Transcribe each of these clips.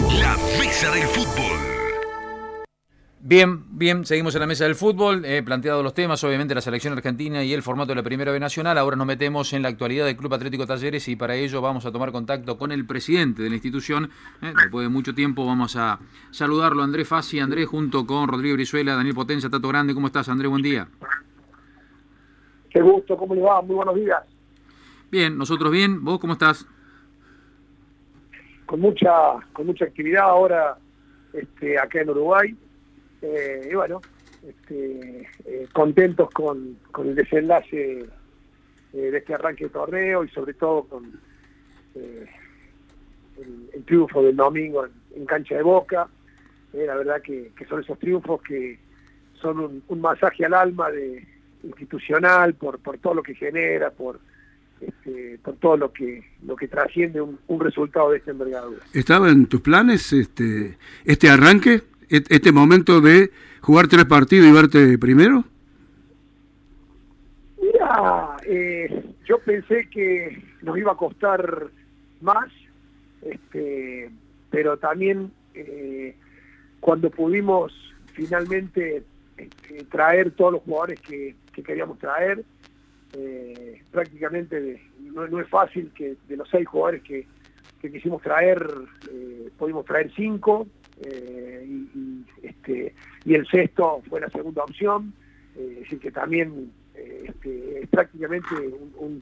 fútbol. La mesa del fútbol. Bien, bien, seguimos en la mesa del fútbol, he planteado los temas, obviamente la selección argentina y el formato de la Primera B Nacional, ahora nos metemos en la actualidad del Club Atlético Talleres y para ello vamos a tomar contacto con el presidente de la institución, eh, después de mucho tiempo vamos a saludarlo, Andrés Fassi, Andrés junto con Rodrigo Brizuela, Daniel Potencia, Tato Grande, ¿cómo estás Andrés? Buen día. Qué gusto, ¿cómo le va? Muy buenos días. Bien, nosotros bien, ¿vos cómo estás? Con mucha, con mucha actividad ahora este, acá en Uruguay eh, y bueno, este, eh, contentos con, el desenlace eh, de este arranque de torneo y sobre todo con el, triunfo del domingo en, cancha de boca. la verdad que, son esos triunfos que son un, masaje al alma de institucional por, por todo lo que genera, por, este, por todo lo que lo que trasciende un, un, resultado de esta envergadura. ¿Estaba en tus planes este este arranque? este momento de jugar tres partidos y verte primero? Mira, eh, yo pensé que nos iba a costar más, este, pero también eh, cuando pudimos finalmente este, traer todos los jugadores que, queríamos traer, eh, prácticamente no, es fácil que de los seis jugadores que, que quisimos traer, pudimos traer cinco, eh, y, este, y el sexto fue la segunda opción, eh, es decir, que también eh, este, es prácticamente un,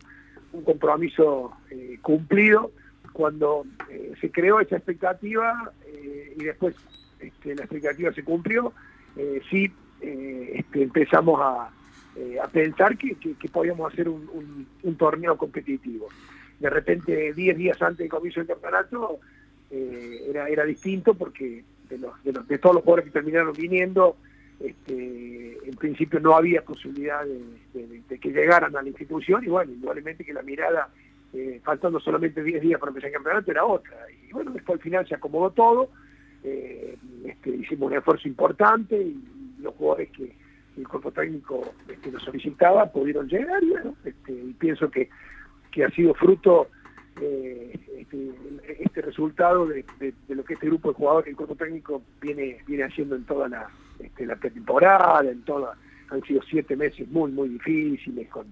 compromiso cumplido. Cuando se creó esa expectativa y después este, la expectativa se cumplió, sí este, empezamos a, pensar que, podíamos hacer un, torneo competitivo. De repente, 10 días antes del comienzo del campeonato, eh, era, era distinto porque de, los, de, los, de todos los jugadores que terminaron viniendo, este, en principio no había posibilidad de, que llegaran a la institución y bueno, indudablemente que la mirada, eh, faltando solamente 10 días para empezar el campeonato, era otra. Y bueno, después al final se acomodó todo, eh, este, hicimos un esfuerzo importante y los jugadores que el cuerpo técnico este, nos solicitaba pudieron llegar y bueno, este, y pienso que, que ha sido fruto eh, este, este, resultado de, lo que este grupo de jugadores, el cuerpo técnico viene, viene haciendo en toda la, este, pretemporada, en toda, han sido siete meses muy, muy difíciles, con,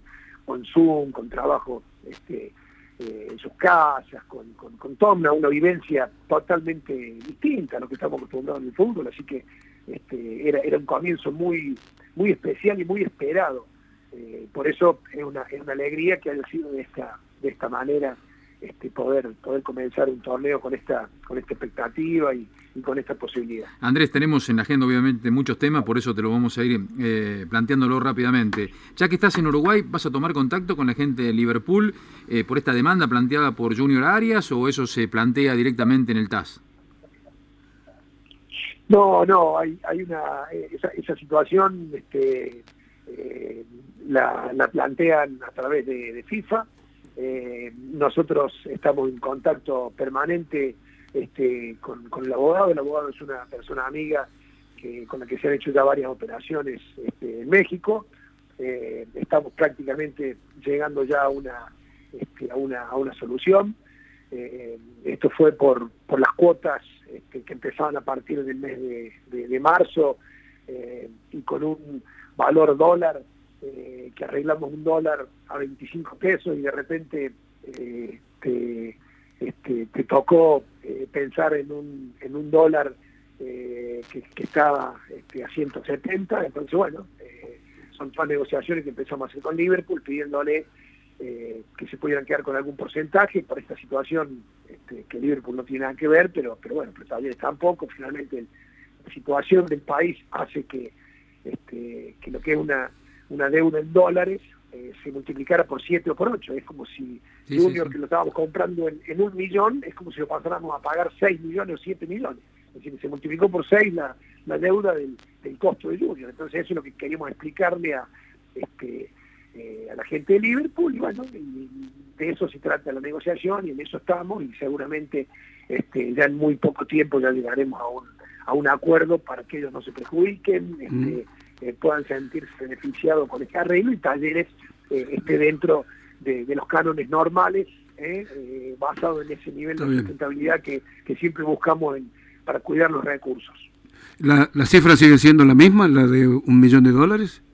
con Zoom, con trabajo este, eh, en sus casas, con, con, toda una, vivencia totalmente distinta a lo que estamos acostumbrados en el fútbol, así que este, era, era un comienzo muy, muy especial y muy esperado. Eh, por eso es una, es una alegría que haya sido de esta, de esta manera este, poder, poder comenzar un torneo con esta, con esta expectativa y, con esta posibilidad. Andrés, tenemos en la agenda obviamente muchos temas, por eso te lo vamos a ir eh, planteándolo rápidamente. Ya que estás en Uruguay, ¿vas a tomar contacto con la gente de Liverpool eh, por esta demanda planteada por Junior Arias o eso se plantea directamente en el TAS? No, no, hay, hay una esa, situación este, eh, la, plantean a través de FIFA eh, nosotros estamos en contacto permanente este, con, el abogado. El abogado es una persona amiga que, con la que se han hecho ya varias operaciones este, en México. Eh, estamos prácticamente llegando ya a una, este, a una, a una solución. Eh, esto fue por, por las cuotas este, que empezaban a partir del mes de, marzo y con un valor dólar eh, que arreglamos un dólar a 25 pesos y de repente eh, te, este, te, tocó eh, pensar en un, en un dólar que, estaba este, a 170, entonces bueno, son todas negociaciones que empezamos a hacer con Liverpool pidiéndole que se pudieran quedar con algún porcentaje por esta situación este, que Liverpool no tiene nada que ver, pero, pero bueno, pero también tampoco, finalmente la situación del país hace que, este, que lo que es una una deuda en dólares eh, se multiplicara por 7 o por 8. Es como si Junior, que lo estábamos comprando en, un millón, es como si lo pasáramos a pagar 6 millones o 7 millones. Es decir, se multiplicó por 6 la, la deuda del, costo de Junior. Entonces eso es lo que queríamos explicarle a, este, eh, a la gente de Liverpool y bueno, de eso se trata la negociación y en eso estamos y seguramente este, ya en muy poco tiempo ya llegaremos a un, a un acuerdo para que ellos no se perjudiquen. Este, puedan sentirse beneficiados con este arreglo y Talleres eh, esté dentro de, los cánones normales basado en ese nivel de sustentabilidad que, siempre buscamos para cuidar los recursos. ¿La, ¿La cifra sigue siendo la misma, la de un millón de dólares?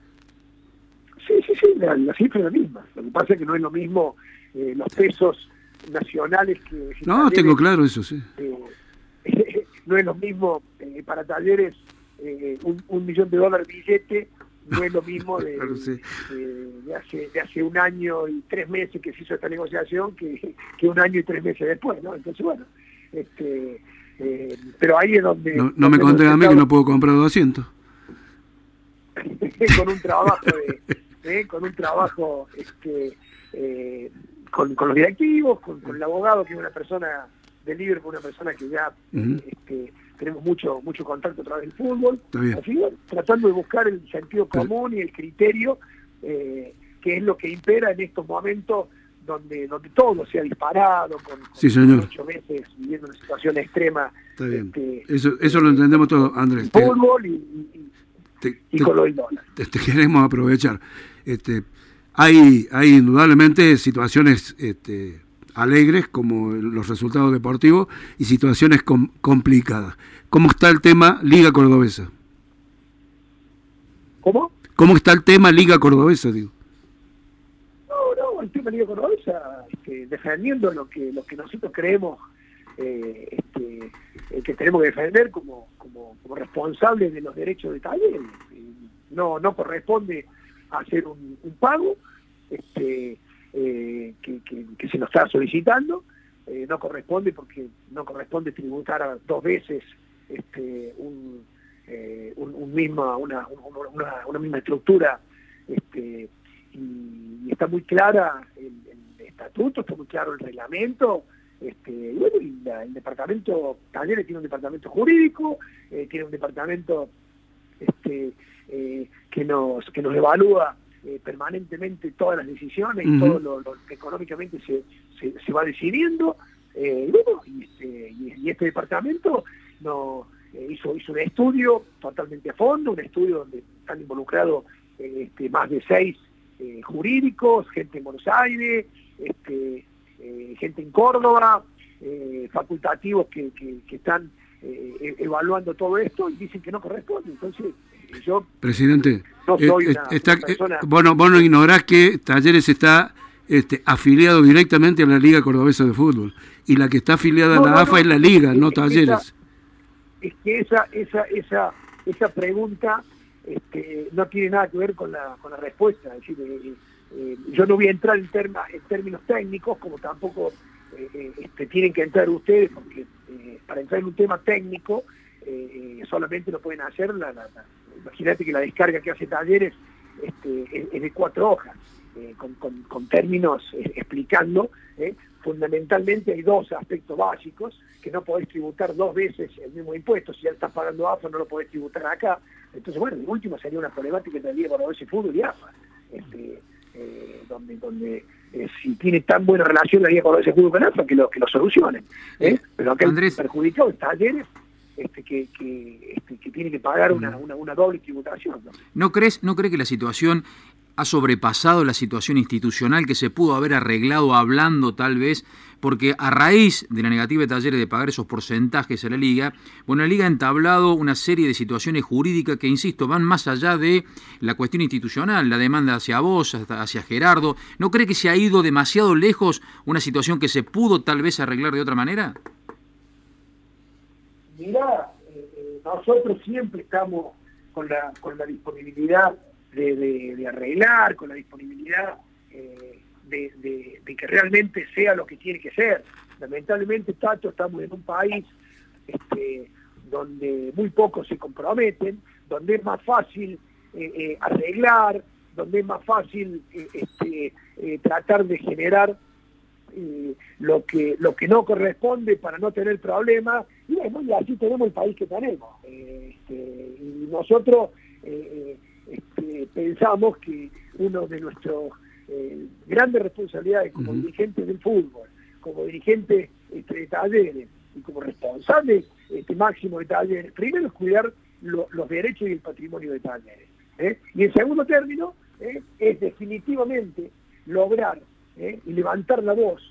Sí, sí, sí, la, cifra es la misma. Lo que pasa es que no es lo mismo los pesos nacionales que... No, tengo claro eso, sí. no es lo mismo para talleres un, un millón de dólares billete no es lo mismo de, hace, de hace un año y tres meses que se hizo esta negociación que, un año y tres meses después, ¿no? Entonces, bueno, este, eh, pero ahí es donde... No, me conté a mí que no puedo comprar 200. con un trabajo de, con un trabajo este, eh, con, los directivos, con, el abogado, que es una persona de Liverpool, una persona que ya este, tenemos mucho mucho contacto a través del fútbol, así tratando de buscar el sentido común y el criterio eh, que es lo que impera en estos momentos donde donde todo se ha disparado con, ocho meses viviendo una situación extrema este, eso eso lo entendemos todo Andrés fútbol y, con los dólares te, queremos aprovechar este hay hay indudablemente situaciones este alegres como los resultados deportivos y situaciones complicadas. ¿Cómo está el tema Liga Cordobesa? ¿Cómo? ¿Cómo está el tema Liga Cordobesa, digo? No, no, el tema Liga Cordobesa, este, defendiendo lo que, lo que nosotros creemos eh, este, eh, que tenemos que defender como, como, como responsables de los derechos de taller. No, no corresponde hacer un, pago. Este, eh, que, se nos está solicitando. Eh, no corresponde porque no corresponde tributar dos veces este, un, eh, misma, una, una, misma estructura este, y, está muy clara el, estatuto, está muy claro el reglamento. Este, y bueno, el departamento, Talleres tiene un departamento jurídico, tiene un departamento este, que, nos, que nos evalúa eh, permanentemente todas las decisiones y todo lo, que económicamente se, se, va decidiendo. Eh, y, este, y, este departamento no, eh, hizo, hizo un estudio totalmente a fondo, un estudio donde están involucrados este, más de seis jurídicos, gente en Buenos Aires, este, gente en Córdoba, facultativos que, que, están evaluando todo esto y dicen que no corresponde. Entonces, yo Presidente, eh, está, eh, bueno, vos no ignorás que Talleres está este, afiliado directamente a la Liga Cordobesa de Fútbol y la que está afiliada a la AFA es la Liga, no Talleres. es que esa, esa, esa, esa pregunta este, no tiene nada que ver con la, con la respuesta. Es decir, eh, yo no voy a entrar en, en términos técnicos, como tampoco este, tienen que entrar ustedes, porque para entrar en un tema técnico solamente lo pueden hacer la, imagínate que la descarga que hace Talleres este, es, de cuatro hojas, eh, con, términos eh, explicando. Eh, fundamentalmente hay dos aspectos básicos, que no podés tributar dos veces el mismo impuesto, si ya estás pagando AFA no lo podés tributar acá. Entonces, bueno, el último sería una problemática entre Liga ese Fútbol y AFA, este, donde, donde si tiene tan buena relación la Liga ese Fútbol con AFA, que lo, que lo solucionen. Pero acá Andrés... el perjudicado Talleres este, que, este, que, tiene que pagar una, una, doble tributación. ¿no? crees, ¿No cree que la situación ha sobrepasado la situación institucional que se pudo haber arreglado hablando tal vez, porque a raíz de la negativa de Talleres de pagar esos porcentajes a la liga, bueno, la liga ha entablado una serie de situaciones jurídicas que, insisto, van más allá de la cuestión institucional, la demanda hacia vos, hacia Gerardo. ¿No cree que se ha ido demasiado lejos una situación que se pudo tal vez arreglar de otra manera? Mira, eh, eh, nosotros siempre estamos con la, con la disponibilidad de, arreglar, con la disponibilidad eh, de, que realmente sea lo que tiene que ser. Lamentablemente, Tacho, estamos en un país este, donde muy pocos se comprometen, donde es más fácil arreglar, donde es más fácil este, tratar de generar lo que lo que no corresponde para no tener problemas y bueno y así tenemos el país que tenemos este, y nosotros eh, pensamos que uno de nuestros eh, grandes responsabilidades como dirigentes del fútbol como dirigentes este, de talleres y como responsable este, máximo de talleres primero es cuidar los derechos y el patrimonio de talleres ¿eh? y en segundo término es definitivamente lograr ¿eh? y levantar la voz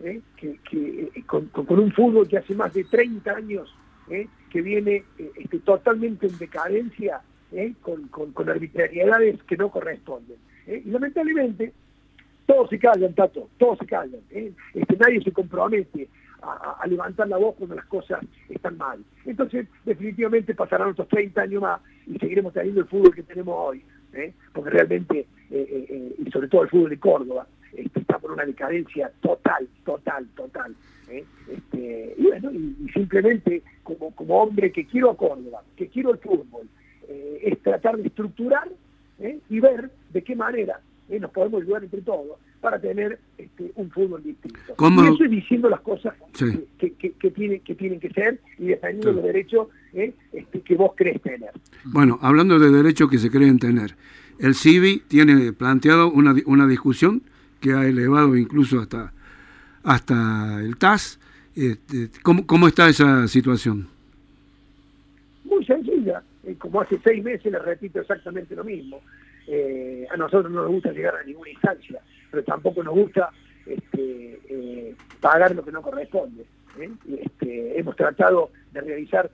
¿eh? que, que eh, con, con, un fútbol que hace más de 30 años ¿eh? que viene este, totalmente en decadencia, con, con, con, arbitrariedades que no corresponden. Y lamentablemente todos se callan, Tato, todos se callan. Este, nadie se compromete a, levantar la voz cuando las cosas están mal. Entonces, definitivamente pasarán otros 30 años más y seguiremos teniendo el fútbol que tenemos hoy, porque realmente, y sobre todo el fútbol de Córdoba, este, está por una decadencia total, total, total. ¿eh? Este, y bueno, y, simplemente como, hombre que quiero a Córdoba, que quiero el fútbol, eh, es tratar de estructurar ¿eh? y ver de qué manera nos podemos ayudar entre todos para tener este, un fútbol distinto. Y eso es diciendo las cosas que, que, que, tienen, que tienen que ser y defendiendo los derechos este, que vos crees tener. Bueno, hablando de derechos que se creen tener, el CIVI tiene planteado una, una discusión que ha elevado incluso hasta, hasta el TAS. Este, ¿cómo, ¿Cómo está esa situación? Muy sencilla. Eh, como hace seis meses le repito exactamente lo mismo. Eh, a nosotros no nos gusta llegar a ninguna instancia, pero tampoco nos gusta este, eh, pagar lo que no corresponde. Este, hemos tratado de realizar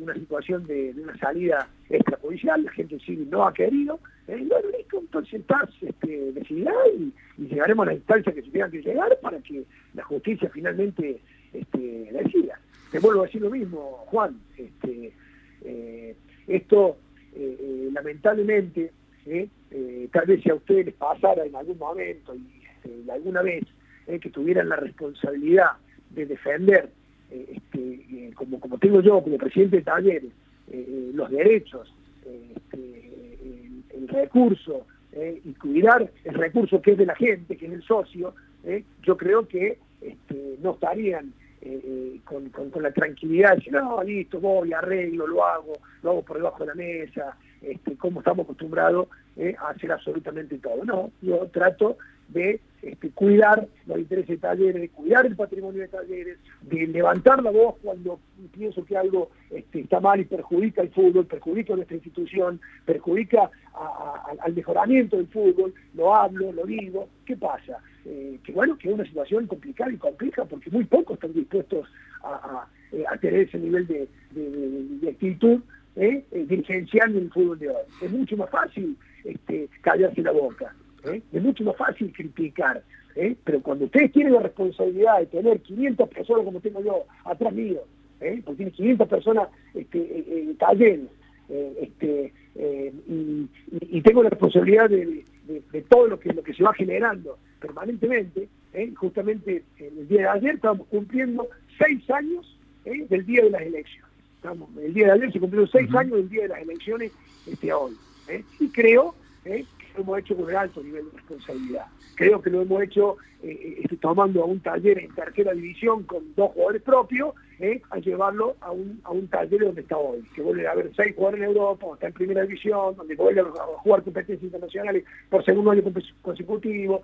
una situación de, una salida extrajudicial, la gente civil no ha querido, eh, bueno, listo, entonces TAS este, decidirá y, llegaremos a la instancia que se tenga que llegar para que la justicia finalmente este, decida. Te vuelvo a decir lo mismo, Juan. Este, eh, esto, eh, eh, tal vez si a ustedes les pasara en algún momento y este, alguna vez que tuvieran la responsabilidad de defender, este, como, como tengo yo como presidente de talleres, los derechos el recurso eh, y cuidar el recurso que es de la gente, que es el socio, eh, yo creo que este, no estarían eh, con, la tranquilidad de decir, no, listo, voy, arreglo, lo hago, lo hago por debajo de la mesa, este, como estamos acostumbrados a hacer absolutamente todo. No, yo trato de este, cuidar los intereses de talleres, de cuidar el patrimonio de talleres, de levantar la voz cuando pienso que algo este, está mal y perjudica el fútbol, perjudica a nuestra institución, perjudica al mejoramiento del fútbol, lo hablo, lo digo, ¿qué pasa? Eh, que bueno, que es una situación complicada y compleja porque muy pocos están dispuestos a, eh, tener ese nivel de, actitud eh, dirigencial en el fútbol de hoy. Es mucho más fácil este, callarse la boca. ¿eh? Es mucho más fácil criticar, ¿eh? pero cuando ustedes tienen la responsabilidad de tener 500 personas como tengo yo atrás mío, ¿eh? porque tiene 500 personas este, talleres, este, y, tengo la responsabilidad de, todo lo que, lo que se va generando permanentemente, justamente el día de ayer estamos cumpliendo seis años del día de las elecciones. Estamos, el día de ayer se cumplieron seis años del día de las elecciones este, hoy. Y creo lo hemos hecho con un alto nivel de responsabilidad. Creo que lo hemos hecho eh, eh, tomando a un taller en tercera división con dos jugadores propios, eh, a llevarlo a un, a un taller donde está hoy, que vuelve a haber seis jugadores en Europa, está en primera división, donde vuelve a jugar competencias internacionales por segundo año consecutivo,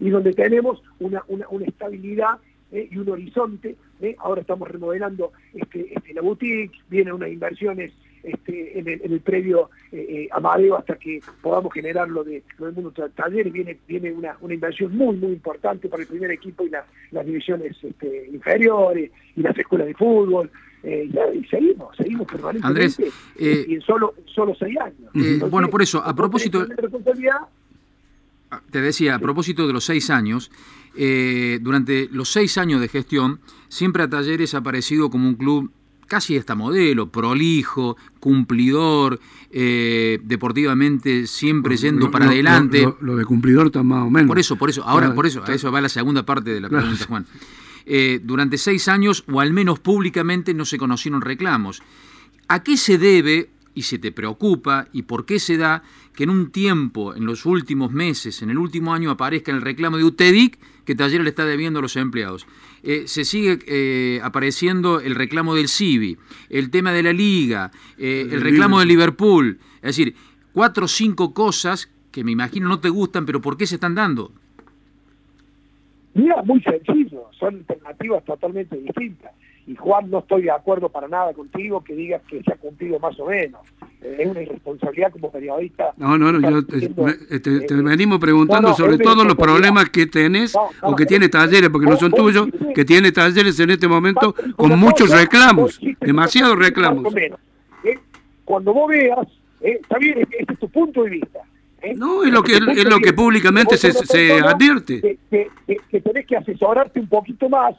y donde tenemos una, una, una estabilidad y un horizonte. Ahora estamos remodelando este, este, la boutique, vienen unas inversiones este, en, el, en, el, predio eh, eh, Amadeo hasta que podamos generar lo, de, lo del mundo taller. Viene, viene una, una inversión muy, muy importante para el primer equipo y las divisiones este, inferiores y las escuelas de fútbol. Eh, y seguimos, seguimos permanentemente Andrés, eh, y en solo, solo seis años. bueno, por eso, a propósito... Ah, te decía, a propósito de los seis años, durante los seis años de gestión, siempre a Talleres ha aparecido como un club casi esta modelo, prolijo, cumplidor, eh, deportivamente siempre yendo para adelante. Lo, de cumplidor está más o menos. Por eso, por eso, ahora por eso, a eso va la segunda parte de la pregunta, Juan. Eh, durante seis años, o al menos públicamente, no se conocieron reclamos. ¿A qué se debe, y se te preocupa, y por qué se da, que en un tiempo, en los últimos meses, en el último año, aparezca el reclamo de UTEDIC que Taller le está debiendo a los empleados? Eh, se sigue eh, apareciendo el reclamo del CIVI, el tema de la Liga, eh, el reclamo de Liverpool. Es decir, cuatro o cinco cosas que me imagino no te gustan, pero ¿por qué se están dando? Mira, muy sencillo, son alternativas totalmente distintas. Y Juan, no estoy de acuerdo para nada contigo que digas que se ha cumplido más o menos. eh, es una irresponsabilidad como periodista. No, no, no, yo te, diciendo, me- te- te eh, venimos preguntando no, no, sobre todos los problemas que tenés o que tiene talleres, porque no son vos tuyos, que tiene talleres en este momento con muchos reclamos, demasiados reclamos. menos, ¿eh? Cuando vos veas, ¿eh? está bien, este es tu punto de vista. No, es lo que- es lo que públicamente se- advierte. Que- que- que tenés que asesorarte un poquito más,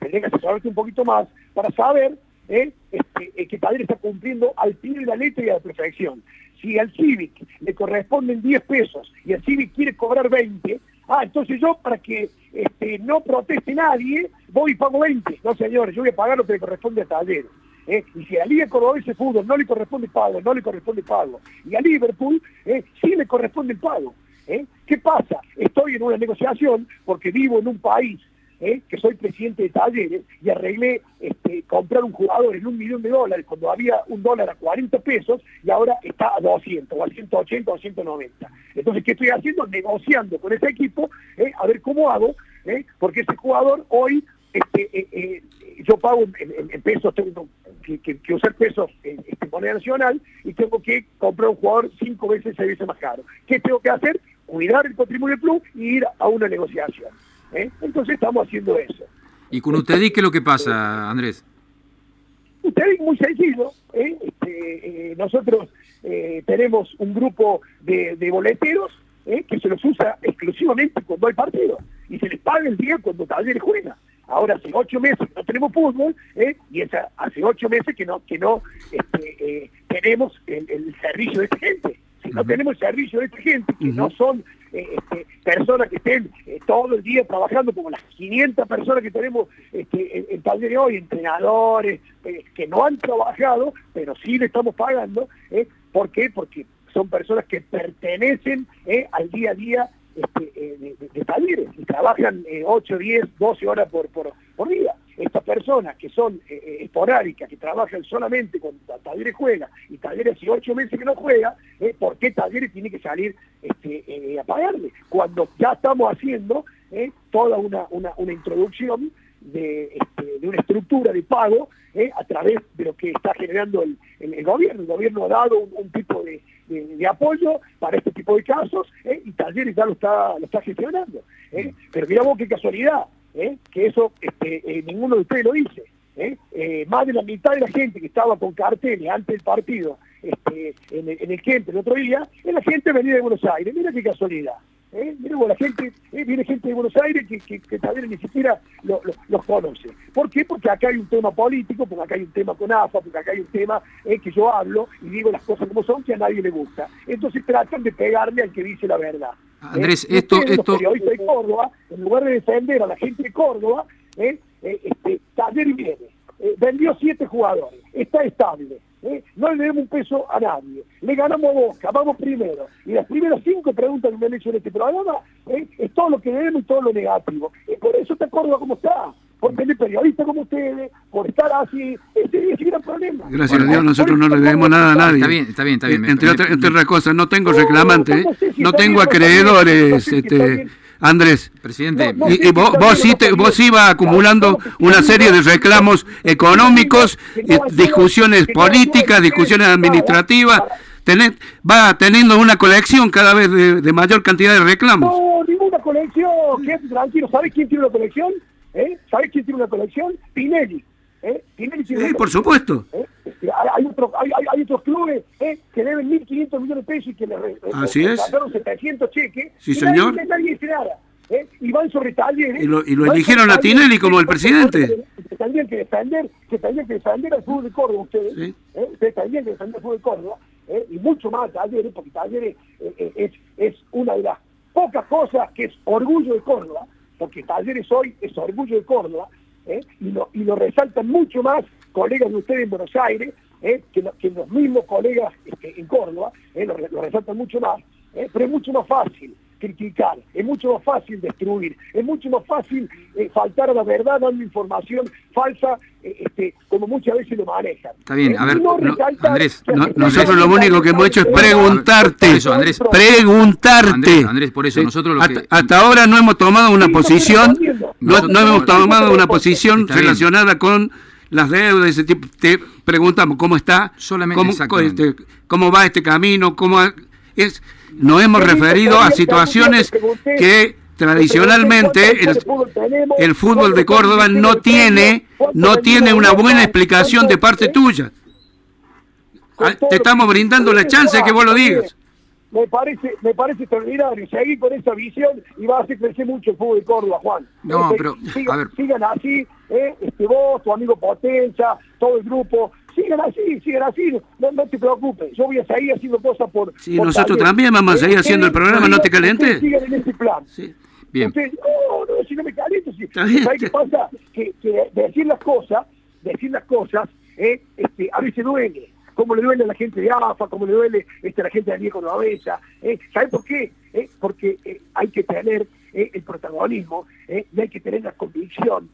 tenés que asesorarte un poquito más para saber ¿eh? Este, eh, que Talleres está cumpliendo al pie de la letra y a la perfección. Si al Civic le corresponden 10 pesos y el Civic quiere cobrar 20, ah, entonces yo para que este, no proteste nadie, voy y pago 20. No, señores, yo voy a pagar lo que le corresponde a Talleres. ¿eh? Y si a Liga Cordobés de Fútbol no le corresponde pago, no le corresponde pago. Y a Liverpool ¿eh? sí le corresponde el pago. ¿eh? ¿Qué pasa? Estoy en una negociación porque vivo en un país ¿eh? que soy presidente de talleres y arreglé este, comprar un jugador en un millón de dólares cuando había un dólar a 40 pesos y ahora está a 200 o a 180 o a 190. Entonces, ¿qué estoy haciendo? Negociando con ese equipo ¿eh? a ver cómo hago, ¿eh? porque ese jugador hoy, este, eh, eh, yo pago en, en- en pesos, tengo que, que- que usar pesos en, este, moneda nacional y tengo que comprar un jugador cinco veces, seis veces más caro. ¿Qué tengo que hacer? Cuidar el patrimonio del club y ir a una negociación. ¿Eh? Entonces estamos haciendo eso. ¿Y con usted qué es lo que pasa, Andrés? Usted es muy sencillo. ¿eh? Este, eh, nosotros eh, tenemos un grupo de, de boleteros ¿eh? que se los usa exclusivamente cuando hay partido y se les paga el día cuando Talleres juega. Ahora hace ocho meses que no tenemos fútbol ¿eh? y esa, hace ocho meses que no que no este, eh, tenemos el, el servicio de esta gente. Si no tenemos el servicio de esta gente, que no son este, personas que estén eh, todo el día trabajando como las 500 personas que tenemos este, en, en Talleres hoy, entrenadores, eh, que no han trabajado, pero sí le estamos pagando. ¿eh? ¿Por qué? Porque son personas que pertenecen al día a día este, de, de- talleres y trabajan eh, 8, 10, 12 horas por, por día. Estas personas que son eh, eh, esporádicas, que trabajan solamente cuando Talleres juega y Talleres hace 8 meses que no juega, eh, ¿por qué Talleres tiene que salir este, eh, a pagarle? Cuando ya estamos haciendo toda una, una, una introducción de, este, de una estructura de pago a través de lo que está generando el, el- el gobierno. El gobierno ha dado un, un tipo de, de- de apoyo para este tipo de casos y Talleres ya lo está, lo está gestionando. Pero mira vos qué casualidad, eh, que eso este, eh, ninguno de ustedes lo dice. eh. Eh, más de la mitad de la gente que estaba con carteles antes del partido este, en, el, en el el otro día, es la gente venida de Buenos Aires. Mira qué casualidad. ¿Eh? La gente, eh, viene gente de Buenos Aires que, que, que Talleres ni siquiera lo- lo- los conoce. ¿Por qué? Porque acá hay un tema político, porque acá hay un tema con AFA, porque acá hay un tema eh, que yo hablo y digo las cosas como son que a nadie le gusta. Entonces tratan de pegarle al que dice la verdad. Andrés, ¿eh? Y esto- ustedes, los esto- periodistas de Córdoba, en lugar de defender a la gente de Córdoba, ¿eh? Eh, este, viene, vendió siete jugadores, está estable, ¿eh? no le debemos un peso a nadie, le ganamos a Boca, vamos primero, y las primeras cinco preguntas que me han hecho en este programa ¿eh? es todo lo que debemos y todo lo negativo, y por eso está Córdoba como está, por tener periodistas como ustedes, por estar así, ese es el gran problema. Gracias Bueno, a Dios, nosotros no le debemos nada a nadie. Está bien, está bien, está bien. Eh, Entre, Me- otras, me- entre otras cosas, no tengo No, reclamantes, no sé si no está tengo bien, acreedores, no sé si está este. Andrés. Presidente, No, no, Y, vos, vos sí, te, vos ibas acumulando una serie de reclamos económicos, eh, discusiones políticas, discusiones administrativas. Tenés- va teniendo una colección cada vez de, de mayor cantidad de reclamos. No, ninguna colección. Tranquilo. ¿Sabes quién tiene una colección? ¿Eh? ¿Sabes quién tiene una colección? Pinelli. ¿Eh? Tiene Sí, por supuesto. ¿eh? Hay, otro- hay, hay- otros clubes ¿eh? que deben 1.500 millones de pesos y que le Así le es. sacaron 700 cheques. Sí, y señor. Nadie, nadie dice nada. ¿eh? Y van sobre talleres. Y lo- y lo eligieron a Tinelli como el presidente. porque Tendrían que defender, que tendrían que defender al fútbol de Córdoba ustedes. Sí. ¿eh? Ustedes tendrían que defender al fútbol de Córdoba. ¿eh? Y mucho más talleres, porque talleres eh, eh, es, es una de las pocas cosas que es orgullo de Córdoba, porque talleres hoy es orgullo de Córdoba, ¿eh? y, lo, y lo resaltan mucho más colegas de ustedes en Buenos Aires, ¿eh? que, lo- que los mismos colegas este, en Córdoba, ¿eh? lo, lo resaltan mucho más, ¿eh? pero es mucho más fácil criticar, es mucho más fácil destruir, es mucho más fácil eh, faltar a la verdad dando información falsa, eh, este, como muchas veces lo manejan. Está bien, Eh, a ver, y no Andrés, No- nosotros lo único que hemos hecho es preguntarte. Por eso, Andrés, Preguntarte. Andrés, Andrés, por eso, nosotros lo hasta, que- hasta ahora no hemos tomado una Sí, posición, no, no hemos tomado una posición relacionada con las deudas, ese tipo, te preguntamos cómo está, Solamente, cómo, este, cómo va este camino, cómo ha- es, nos hemos referido a situaciones que tradicionalmente el, el fútbol de Córdoba no tiene, no tiene una buena explicación de parte tuya. Ah, Te estamos brindando la chance de que vos lo digas. Me parece, me parece extraordinario. Seguir con esa visión y va a hacer crecer mucho el fútbol de Córdoba, Juan. No, pero, sigan, a ver. sigan así, eh, este, vos, tu amigo Potenza, todo el grupo. Sigan así, sigan así. No, no te preocupes. Yo voy a seguir haciendo cosas por. Sí, por nosotros también vamos a seguir haciendo el programa, no te calentes. Sigan en ese plan. Sí. Bien. Ustedes, no, no, si no me caliento. Si. ¿Sabes qué pasa? Que, que decir las cosas, decir las cosas, eh, este, a veces duele. Como le duele a la gente de AFA, como le duele este, a la gente de Diego Nuavesa. Eh, ¿Sabes por qué? Eh, porque eh, hay que tener eh, el protagonismo, eh, y hay que tener la convicción,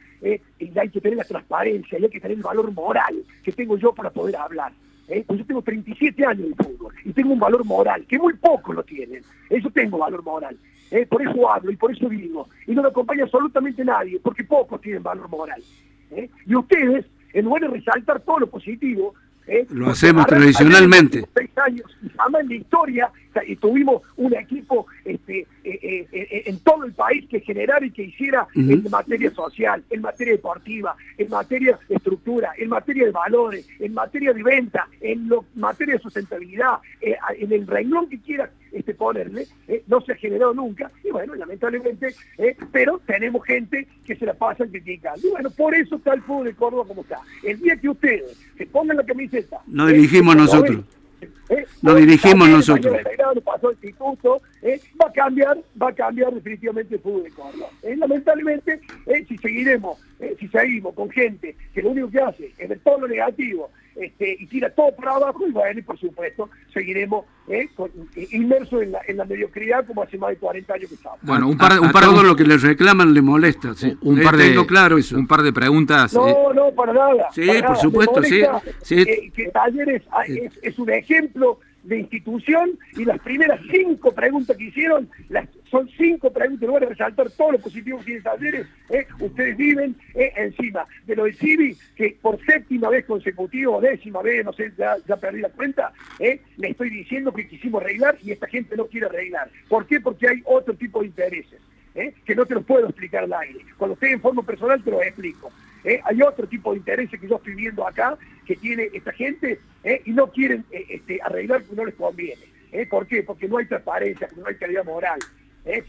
hay que tener la transparencia, y hay que tener el valor moral que tengo yo para poder hablar. ¿eh? Pues yo tengo 37 años de fútbol y tengo un valor moral que muy pocos lo tienen. Eso tengo valor moral. ¿eh? Por eso hablo y por eso digo. Y no me acompaña absolutamente nadie, porque pocos tienen valor moral. ¿eh? Y ustedes, en lugar de resaltar todo lo positivo, ¿eh? Lo hacemos tradicionalmente. seis años y jamás en la historia o sea, y tuvimos un equipo este, eh, eh, eh, en todo el país que generara y que hiciera en materia social, en materia deportiva, en materia de estructura, en materia de valores, en materia de venta, en lo- materia de sustentabilidad, eh, en el renglón que quiera este, ponerle, no se ha generado nunca, y bueno, lamentablemente, eh, pero tenemos gente que se la pasan criticando. Y bueno, por eso está el fútbol de Córdoba como está. El día que ustedes se pongan la camiseta... No dirigimos nosotros. ¿Eh? Lo dirigimos nosotros. Mañana Belgrano pasó el instituto, ¿eh? va a cambiar, va a cambiar definitivamente el fútbol de Córdoba. ¿eh? Lamentablemente, si seguiremos, si seguimos con gente que lo único que hace es ver todo lo negativo este, y tira todo para abajo, y bueno, y por supuesto, seguiremos ¿eh? con- eh, inmersos en la, en la mediocridad como hace más de 40 años que estamos. Bueno, un par de, A- un a par de- todo lo que les reclaman le molesta. sí. un Eh, par de, claro eso. un par de preguntas. eh, No, no, para nada. Sí, para por nada. supuesto, sí, eh, que Talleres ah, es, es un ejemplo de institución y las primeras cinco preguntas que hicieron las, son cinco preguntas, en lugar de resaltar todo lo positivo que tiene Talleres, eh, ustedes viven eh, encima de lo de Civi, que por séptima vez consecutiva o décima vez, no sé, ya, perdí la cuenta, eh, le estoy diciendo que quisimos arreglar y esta gente no quiere arreglar. ¿Por qué? Porque hay otro tipo de intereses. ¿eh? que no te los puedo explicar al aire. Cuando esté en forma personal te lo explico. ¿Eh? Hay otro tipo de intereses que yo estoy viendo acá que tiene esta gente ¿eh? y no quieren eh, este, arreglar porque no les conviene. ¿Por qué? Porque no hay transparencia, porque no hay calidad moral.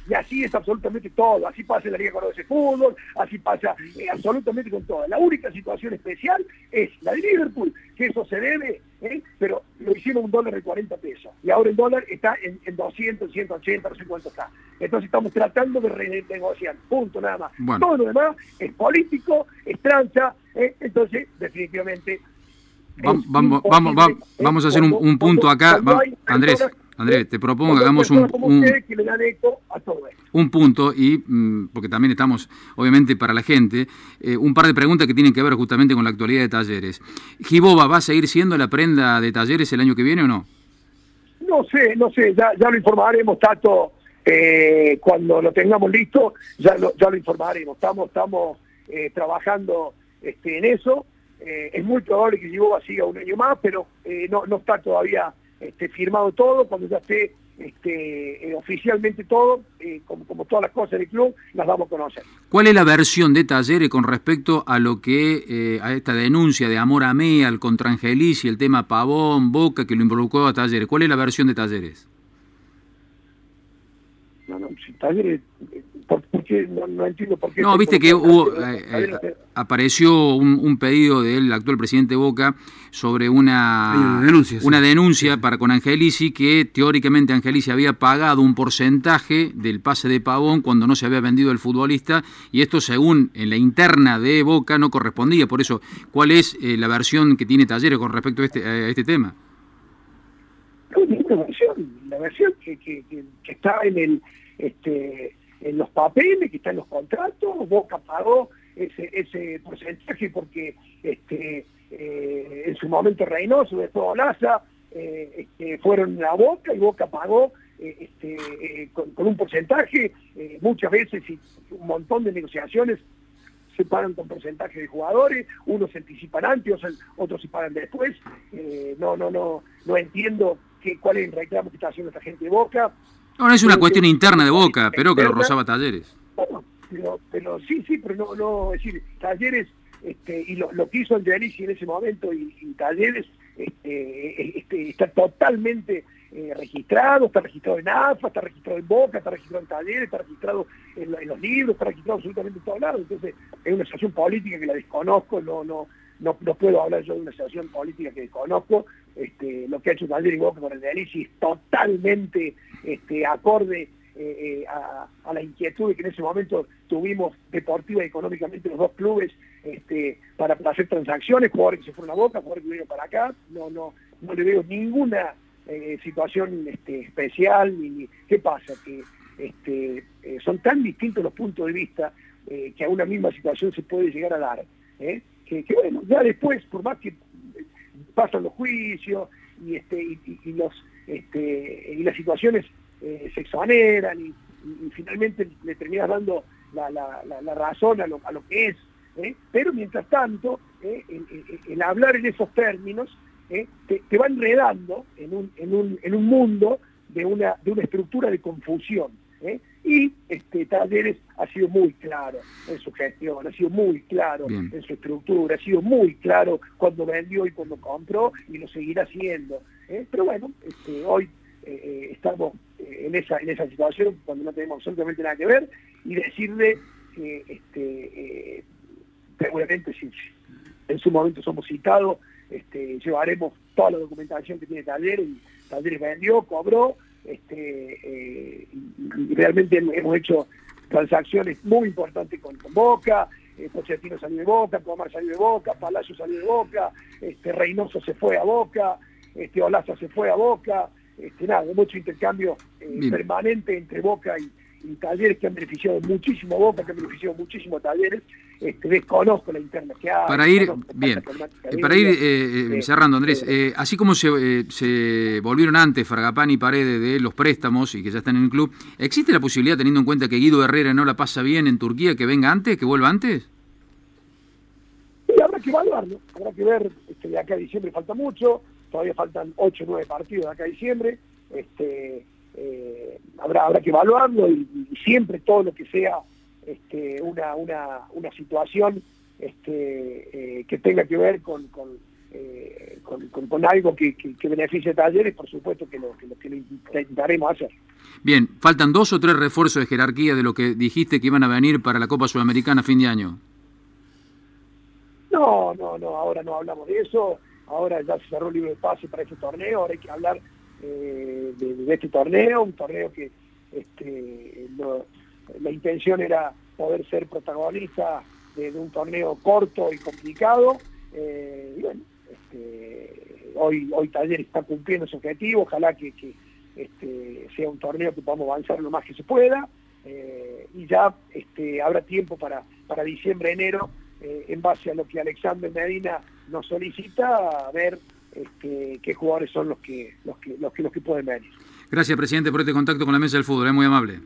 Y así es absolutamente todo. Así pasa en la Liga Cordobesa de Fútbol, así pasa absolutamente con todo. La única situación especial es la de Liverpool, que eso se debe, ¿eh? pero lo hicieron un dólar de 40 pesos. Y ahora el dólar está en, en 200, 180, no sé cuánto está. Entonces estamos tratando de renegociar. Punto, nada más. Bueno. Todo lo demás es político, es trancha. ¿eh? Entonces, definitivamente. Vamos, vamos, vamos, ¿eh? vamos a hacer un, Cuando- un punto acá. Andrés, Andrés, te propongo que hagamos un, un punto y mm, porque también estamos obviamente para la gente eh, un par de preguntas que tienen que ver justamente con la actualidad de talleres Giboba va a seguir siendo la prenda de talleres el año que viene o no No sé, no sé, ya, ya lo informaremos, Tato, eh, cuando lo tengamos listo, ya lo, ya lo informaremos. Estamos, estamos eh, trabajando este, en eso. Eh, es muy probable que Giboba siga un año más, pero eh, no, no está todavía este, firmado todo. Cuando ya esté este, eh, oficialmente todo, eh, como, como todas las cosas del club, las vamos a conocer. ¿Cuál es la versión de talleres con respecto a lo que eh, a esta denuncia de amor a mí al contra Angelici, el tema Pavón, Boca que lo involucró a talleres? ¿Cuál es la versión de talleres? No, no, si Talleres, eh, ¿por, por qué? No, no entiendo por qué. No, viste que hubo, eh, eh, apareció un, un pedido del actual presidente Boca sobre una, una denuncia, sí. una denuncia para con Angelici que teóricamente Angelici había pagado un porcentaje del pase de Pavón cuando no se había vendido el futbolista y esto según en la interna de Boca no correspondía. Por eso, ¿cuál es eh, la versión que tiene Talleres con respecto a este, a este tema? No, ninguna versión, la versión que, que, que, que está en el este en los papeles, que está en los contratos, Boca pagó ese, ese porcentaje porque este eh, en su momento Reynoso, después Olaza, eh, este, fueron a Boca y Boca pagó eh, este, eh, con, con un porcentaje, muchas veces y un montón de negociaciones se pagan con porcentaje de jugadores, unos se anticipan antes, otros se pagan después. No, no, no, no entiendo que, cuál es el reclamo que está haciendo esta gente de Boca. No, es una cuestión interna de Boca, pero que lo rozaba Talleres. Bueno, pero, pero sí, sí, pero no, no, es decir, Talleres este, y lo, lo que hizo Angelici en ese momento y, Talleres este, este, está totalmente eh, registrado, está registrado en AFA, está registrado en Boca, está registrado en Talleres, está registrado en, los libros, está registrado absolutamente en todos lados. Entonces, es una situación política que la desconozco, no, no, no, no puedo hablar yo de una situación política que desconozco. Este, lo que ha hecho Talleres y Boca con el Angelici es totalmente este, acorde eh, a, la inquietud que en ese momento tuvimos deportiva y económicamente los dos clubes este, para, hacer transacciones, jugadores que se fueron a Boca, jugadores que vinieron para acá, no, no, no le veo ninguna eh, situación este, especial, ni, ¿qué pasa? Que este, eh, son tan distintos los puntos de vista que a una misma situación se puede llegar a dar, que, bueno, ya después, por más que pasan los juicios y, este, y, los, este, y las situaciones eh, se exoneran y, finalmente le terminas dando la, razón a lo, a lo que es. ¿eh? Pero mientras tanto, ¿eh? el, hablar en esos términos te, te, va enredando en un, en un, en un mundo de una, de una estructura de confusión. Y este, Talleres ha sido muy claro en su gestión, ha sido muy claro en su estructura, ha sido muy claro cuando vendió y cuando compró y lo seguirá haciendo. Pero bueno, este, hoy estamos en esa, en esa situación cuando no tenemos absolutamente nada que ver y decirle que este, eh, seguramente si en su momento somos citados, este, llevaremos toda la documentación que tiene Taller y Talleres vendió, cobró, este, eh, realmente hemos hecho transacciones muy importantes con, Boca, eh, Pochettino salió de Boca, Comar salió de Boca, Palacio salió de Boca, este, Reynoso se fue a Boca, este, Olaza se fue a Boca, este, nada, mucho intercambio eh, permanente entre Boca y, Talleres que han beneficiado muchísimo a Boca, que han beneficiado muchísimo a Talleres. Este, desconozco la interna que hay. Para ir, bien, eh, para ir eh, cerrando, Andrés, así como se, se volvieron antes Fargapán y Paredes de los préstamos y que ya están en el club, ¿existe la posibilidad, teniendo en cuenta que Guido Herrera no la pasa bien en Turquía, que venga antes, que vuelva antes? Sí, habrá que evaluarlo, habrá que ver, este, de acá a diciembre falta mucho, todavía faltan 8 o 9 partidos de acá a diciembre, este, eh, habrá, habrá que evaluarlo y, siempre todo lo que sea este, una, una, una situación este, eh, que tenga que ver con, con, eh, con, algo que, que, beneficie a talleres, por supuesto que lo, que, lo, que intentaremos hacer. Bien, faltan dos o tres refuerzos de jerarquía de lo que dijiste que iban a venir para la Copa Sudamericana a fin de año. No, no, no, ahora no hablamos de eso ahora ya se cerró el libro de pase para este torneo, ahora hay que hablar eh, de, este torneo, un torneo que este, la intención era poder ser protagonista de, un torneo corto y complicado, eh, este, hoy, hoy Taller está cumpliendo ese objetivo, ojalá que, este, sea un torneo que podamos avanzar lo más que se pueda, eh, y ya habrá tiempo para, para diciembre, enero, en base a lo que Alexander Medina nos solicita ver este, qué jugadores son los que, los que, los que, los que pueden venir. Gracias, presidente, por este contacto con la mesa del fútbol, es muy amable.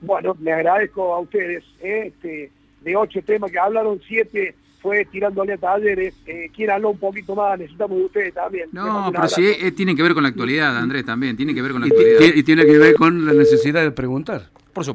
Bueno, me agradezco a ustedes. ¿eh? Este, de ocho temas que hablaron, siete fue tirándole a talleres. Eh, quien habló un poquito más, necesitamos de ustedes también. No, pero sí, eh, tiene que ver con la actualidad, Andrés, también. Tiene que ver con la actualidad. y tiene que ver con la necesidad de preguntar. Por supuesto.